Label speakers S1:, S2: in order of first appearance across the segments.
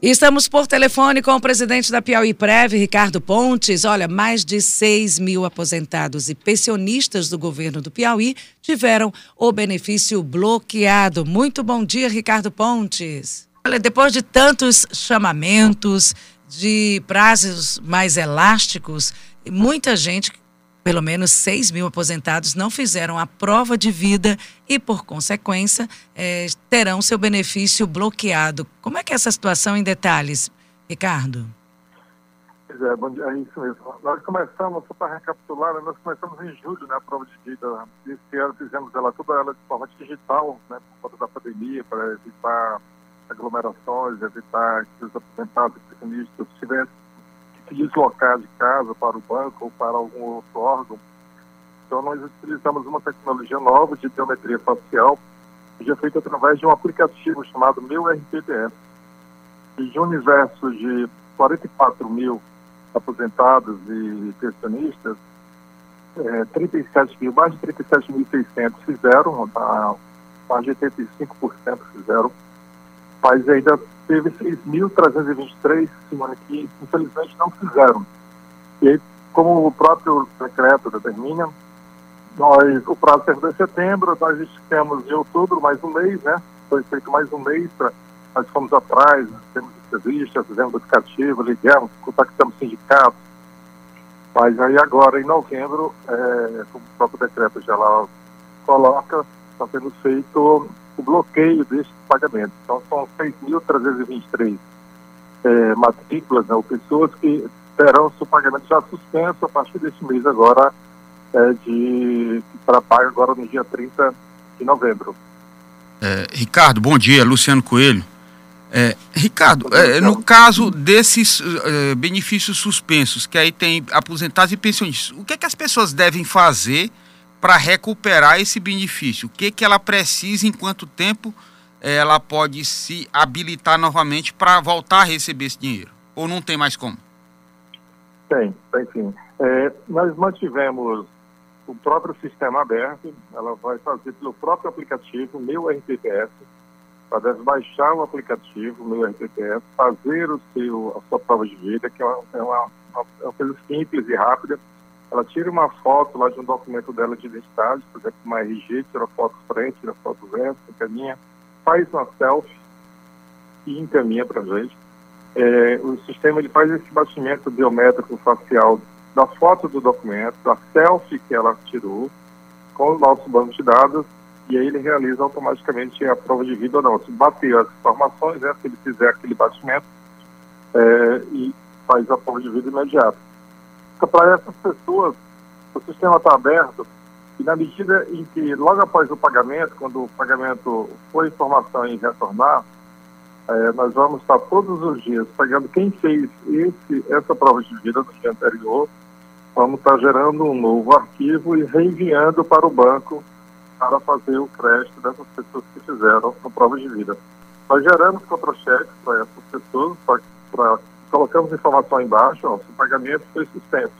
S1: Estamos por telefone com o presidente da Piauí Prev, Ricardo Pontes. Olha, mais de 6 mil aposentados e pensionistas do governo do Piauí tiveram o benefício bloqueado. Muito bom dia, Ricardo Pontes. Olha, depois de tantos chamamentos, de prazos mais elásticos, muita gente pelo menos 6 mil aposentados não fizeram a prova de vida e, por consequência, é, terão seu benefício bloqueado. Como é que é essa situação em detalhes, Ricardo?
S2: Pois é, bom dia, é isso mesmo. Nós começamos, só para recapitular, né, nós começamos em julho né, a prova de vida. Esse ano fizemos ela toda ela de forma digital, né, por conta da pandemia, para evitar aglomerações, evitar que os aposentados e pensionistas tivessem se deslocar de casa para o banco ou para algum outro órgão. Então, nós utilizamos uma tecnologia nova de biometria facial, que é feita através de um aplicativo chamado Meu RPDS. E de um universo de 44 mil aposentados e pensionistas, é, 37 mil, mais de 37.600 fizeram, mais de 85% fizeram, mas ainda teve 6.323 semana que infelizmente não fizeram. E aí, como o próprio decreto determina, nós, o prazo terminou em setembro, nós estivemos em outubro mais um mês, né? Foi feito mais um mês, pra, nós fomos atrás, temos entrevistas, fizemos educativo, ligamos, contactamos sindicatos. Mas aí agora, em novembro, é, como o próprio decreto já lá coloca, está sendo feito o bloqueio desses pagamentos. Então, são 6.323 é, matrículas, né, ou pessoas que terão seu pagamento já suspenso a partir desse mês agora, é, de para pago agora no dia 30 de novembro.
S3: É, Ricardo, bom dia. Luciano Coelho. É, Ricardo, é, no caso desses é, benefícios suspensos, que aí tem aposentados e pensionistas, o que, é que as pessoas devem fazer para recuperar esse benefício? O que, que ela precisa, em quanto tempo ela pode se habilitar novamente para voltar a receber esse dinheiro? Ou não tem mais como?
S2: Tem, tem sim. É, nós mantivemos o próprio sistema aberto, ela vai fazer pelo próprio aplicativo, meu RTPS, deve baixar o aplicativo, meu RTPS, fazer o seu, a sua prova de vida, que é uma, é uma, uma coisa simples e rápida, ela tira uma foto lá de um documento dela de identidade, por exemplo, uma RG, tira foto frente, tira foto verso, encaminha, faz uma selfie e encaminha para a gente. É, o sistema ele faz esse batimento biométrico facial da foto do documento, da selfie que ela tirou, com o nosso banco de dados, e aí ele realiza automaticamente a prova de vida ou não. Se bater as informações, né, se ele fizer aquele batimento, é, e faz a prova de vida imediata para essas pessoas, o sistema está aberto e na medida em que, logo após o pagamento, quando o pagamento for informação em retornar, é, nós vamos estar todos os dias pegando quem fez esse, essa prova de vida no dia anterior, vamos estar gerando um novo arquivo e reenviando para o banco para fazer o crédito dessas pessoas que fizeram a prova de vida. Nós geramos contra-cheques para essas pessoas, para colocamos informação embaixo, ó, o pagamento foi suspenso.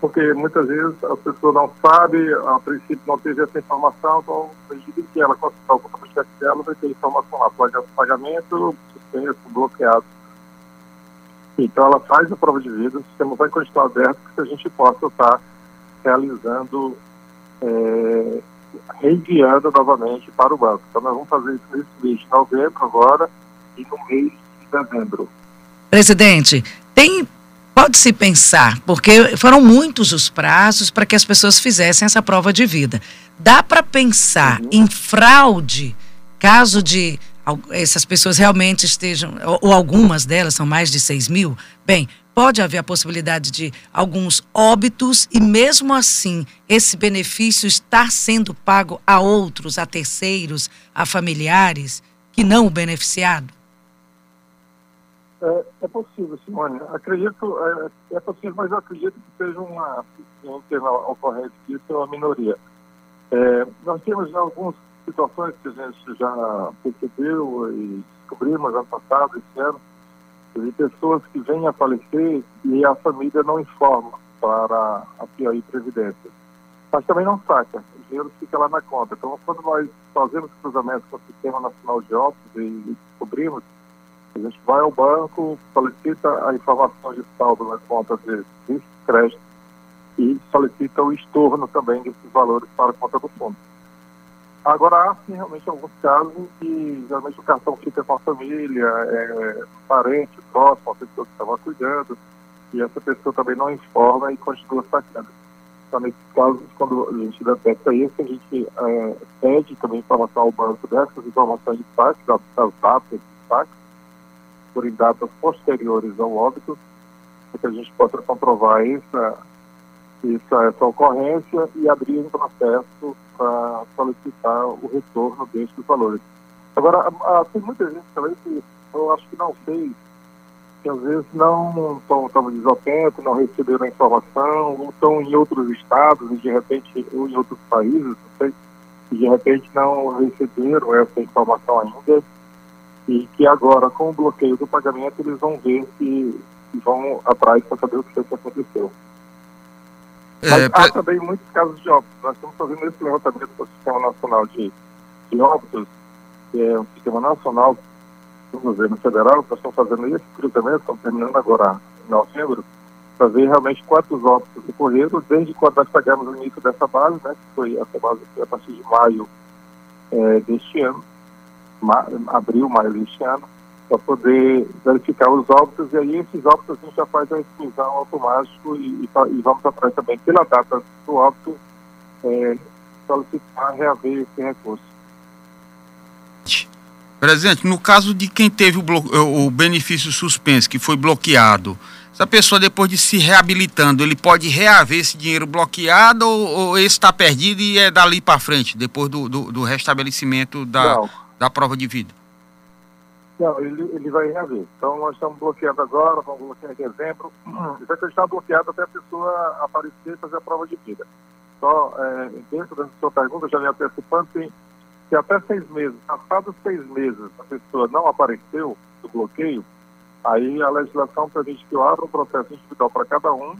S2: Porque muitas vezes a pessoa não sabe, a princípio não teve essa informação, então, medida que ela consultar o contra-cheque dela, vai ter informação lá, pagamento suspenso, bloqueado. Então, ela faz a prova de vida, o sistema vai continuar aberto, para que a gente possa estar realizando, é, reenviando novamente para o banco. Então, nós vamos fazer isso nesse mês de novembro agora e no mês de dezembro.
S1: Presidente, tem pode-se pensar, porque foram muitos os prazos para que as pessoas fizessem essa prova de vida. Dá para pensar uhum. em fraude, caso de essas pessoas realmente estejam, ou, algumas delas, são mais de 6 mil? Bem, pode haver a possibilidade de alguns óbitos e, mesmo assim, esse benefício estar sendo pago a outros, a terceiros, a familiares, que não o beneficiado?
S2: É, é possível, Simone. Acredito, é, é, possível, mas eu acredito que seja uma, um termo que isso é uma minoria. É, nós temos algumas situações que a gente já percebeu e descobrimos ano passado, esse ano, de pessoas que vêm a falecer e a família não informa para a Piauí Previdência. Mas também não saca, o dinheiro fica lá na conta. Então, quando nós fazemos cruzamento com o Sistema Nacional de Óbitos e descobrimos A gente vai ao banco, solicita a informação de saldo nas contas de crédito e solicita o estorno também desses valores para a conta do fundo. Agora, há sim, realmente alguns casos que geralmente o cartão fica com a família, é, parente, próximo, a pessoa que estava cuidando, e essa pessoa também não informa e continua sacando. Então, nesses casos, quando a gente detecta isso, a gente é, pede também informação ao banco dessas informações de saque, das datas de saque, por em datas posteriores ao óbito, para que a gente possa comprovar essa, essa, essa ocorrência e abrir um processo para solicitar o retorno destes valores. Agora, tem muita gente também que eu acho que não fez, que às vezes não estão desatentos, não receberam a informação, ou estão em outros estados e de repente, ou em outros países, não sei, e de repente não receberam essa informação ainda, e que agora, com o bloqueio do pagamento, eles vão ver se vão atrás para saber o que, que aconteceu. Mas é, há também muitos casos de óbitos. Nós estamos fazendo esse levantamento do Sistema Nacional de, de Óbitos, que é um sistema nacional do governo federal. Nós estamos fazendo esse cruzamento, estamos terminando agora em novembro, para ver realmente quantos óbitos ocorreram desde quando nós pagamos o início dessa base, né, que foi essa base foi a partir de maio é, deste ano, abril, maio deste ano para poder verificar os óbitos e aí esses óbitos a gente já faz a exclusão automático e, e, e vamos atrás também pela data do óbito é, solicitar reaver esse recurso.
S3: Presidente, no caso de quem teve o, o benefício suspenso, que foi bloqueado, essa pessoa depois de se reabilitando, ele pode reaver esse dinheiro bloqueado ou, ou esse está perdido e é dali para frente, depois do, do, do restabelecimento da, da prova de vida?
S2: Não, ele, ele vai reaver. Então, nós estamos bloqueando agora, vamos bloquear em dezembro. Já que está bloqueado até a pessoa aparecer e fazer a prova de vida. Só, é, dentro da sua pergunta, já me antecipando, tem se até seis meses, passados seis meses, a pessoa não apareceu do bloqueio, aí a legislação permite que eu abra um processo individual para cada um,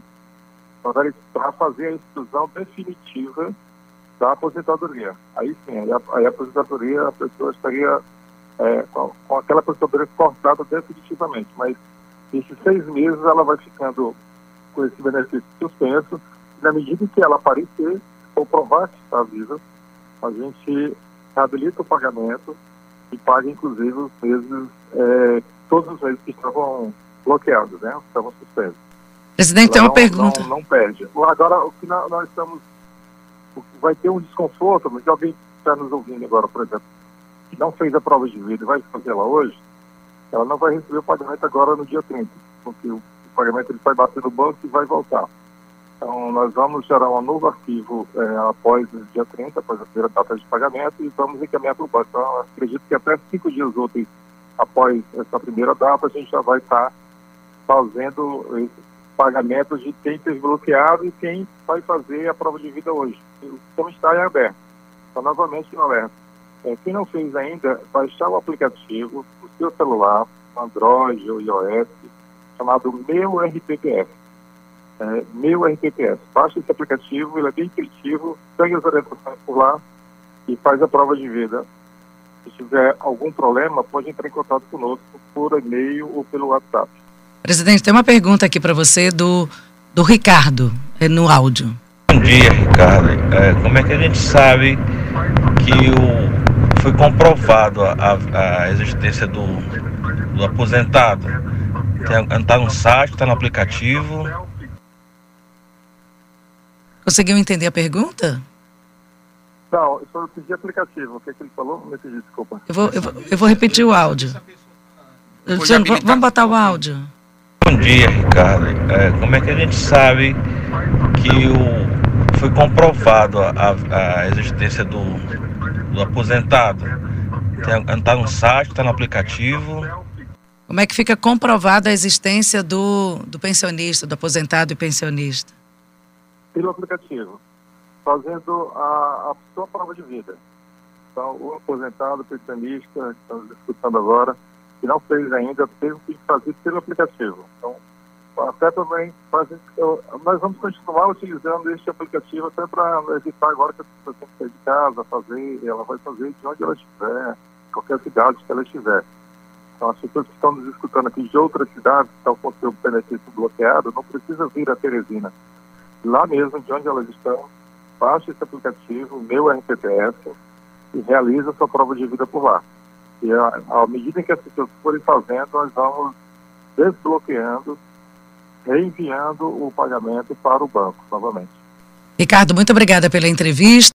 S2: para fazer a exclusão definitiva da aposentadoria. Aí sim, aí a, aí a aposentadoria, a pessoa estaria é, com, com, aquela aposentadoria cortada definitivamente. Mas esses seis meses ela vai ficando com esse benefício suspenso. Na medida que ela aparecer ou provar que está viva, a gente reabilita o pagamento e paga inclusive os meses, é, todos os meses que estavam bloqueados, né? Estavam suspensos.
S1: Presidente, tem uma não, pergunta.
S2: Não, não perde. Agora, o que nós estamos. Vai ter um desconforto, mas alguém está nos ouvindo agora, por exemplo, que não fez a prova de vida e vai fazer ela hoje, ela não vai receber o pagamento agora no dia 30, porque o, pagamento ele vai bater no banco e vai voltar. Então, nós vamos gerar um novo arquivo é, após o dia 30, após a primeira data de pagamento, e vamos encaminhar para o banco. Então, acredito que até cinco dias úteis após essa primeira data, a gente já vai estar fazendo esses pagamentos de quem teve bloqueado e quem vai fazer a prova de vida hoje. O sistema está em aberto. Então, novamente, no alerta é, quem não fez ainda, baixar o aplicativo no seu celular, Android ou iOS, chamado Meu RTPS. É, Meu. Baixa esse aplicativo, ele é bem intuitivo, segue as orientações por lá e faz a prova de vida. Se tiver algum problema, pode entrar em contato conosco por e-mail ou pelo WhatsApp.
S1: Presidente, tem uma pergunta aqui para você do, do Ricardo, é no áudio.
S4: Bom dia, Ricardo. É, como é que a gente sabe que o foi comprovado a, a, a existência do, do aposentado. Está no site, está no aplicativo.
S1: Conseguiu entender a pergunta?
S2: Não, eu só pedi aplicativo. O que, é que ele falou? Me pedi, desculpa.
S1: Eu vou, eu vou, eu vou repetir o áudio. Luciano, vamos botar o áudio.
S4: Bom dia, Ricardo. É, como é que a gente sabe que o, foi comprovado a, a existência do, do aposentado. Está no site, está no aplicativo.
S1: Como é que fica comprovada a existência do, do pensionista, do aposentado e pensionista?
S2: Pelo aplicativo, fazendo a, a sua prova de vida. Então, o aposentado, o pensionista, que estamos discutindo agora, que não fez ainda, teve que fazer pelo aplicativo. Então, até também nós vamos continuar utilizando este aplicativo até para evitar agora que a pessoa tem que sair de casa, fazer, ela vai fazer de onde ela estiver, qualquer cidade que ela estiver. Então, as pessoas que estão nos escutando aqui de outras cidades que estão com seu benefício bloqueado, não precisa vir a Teresina. Lá mesmo, de onde elas estão, baixe esse aplicativo, meu RPTS, e realiza sua prova de vida por lá. E à medida que as pessoas forem fazendo, nós vamos desbloqueando, reenviando o pagamento para o banco novamente.
S1: Ricardo, muito obrigada pela entrevista.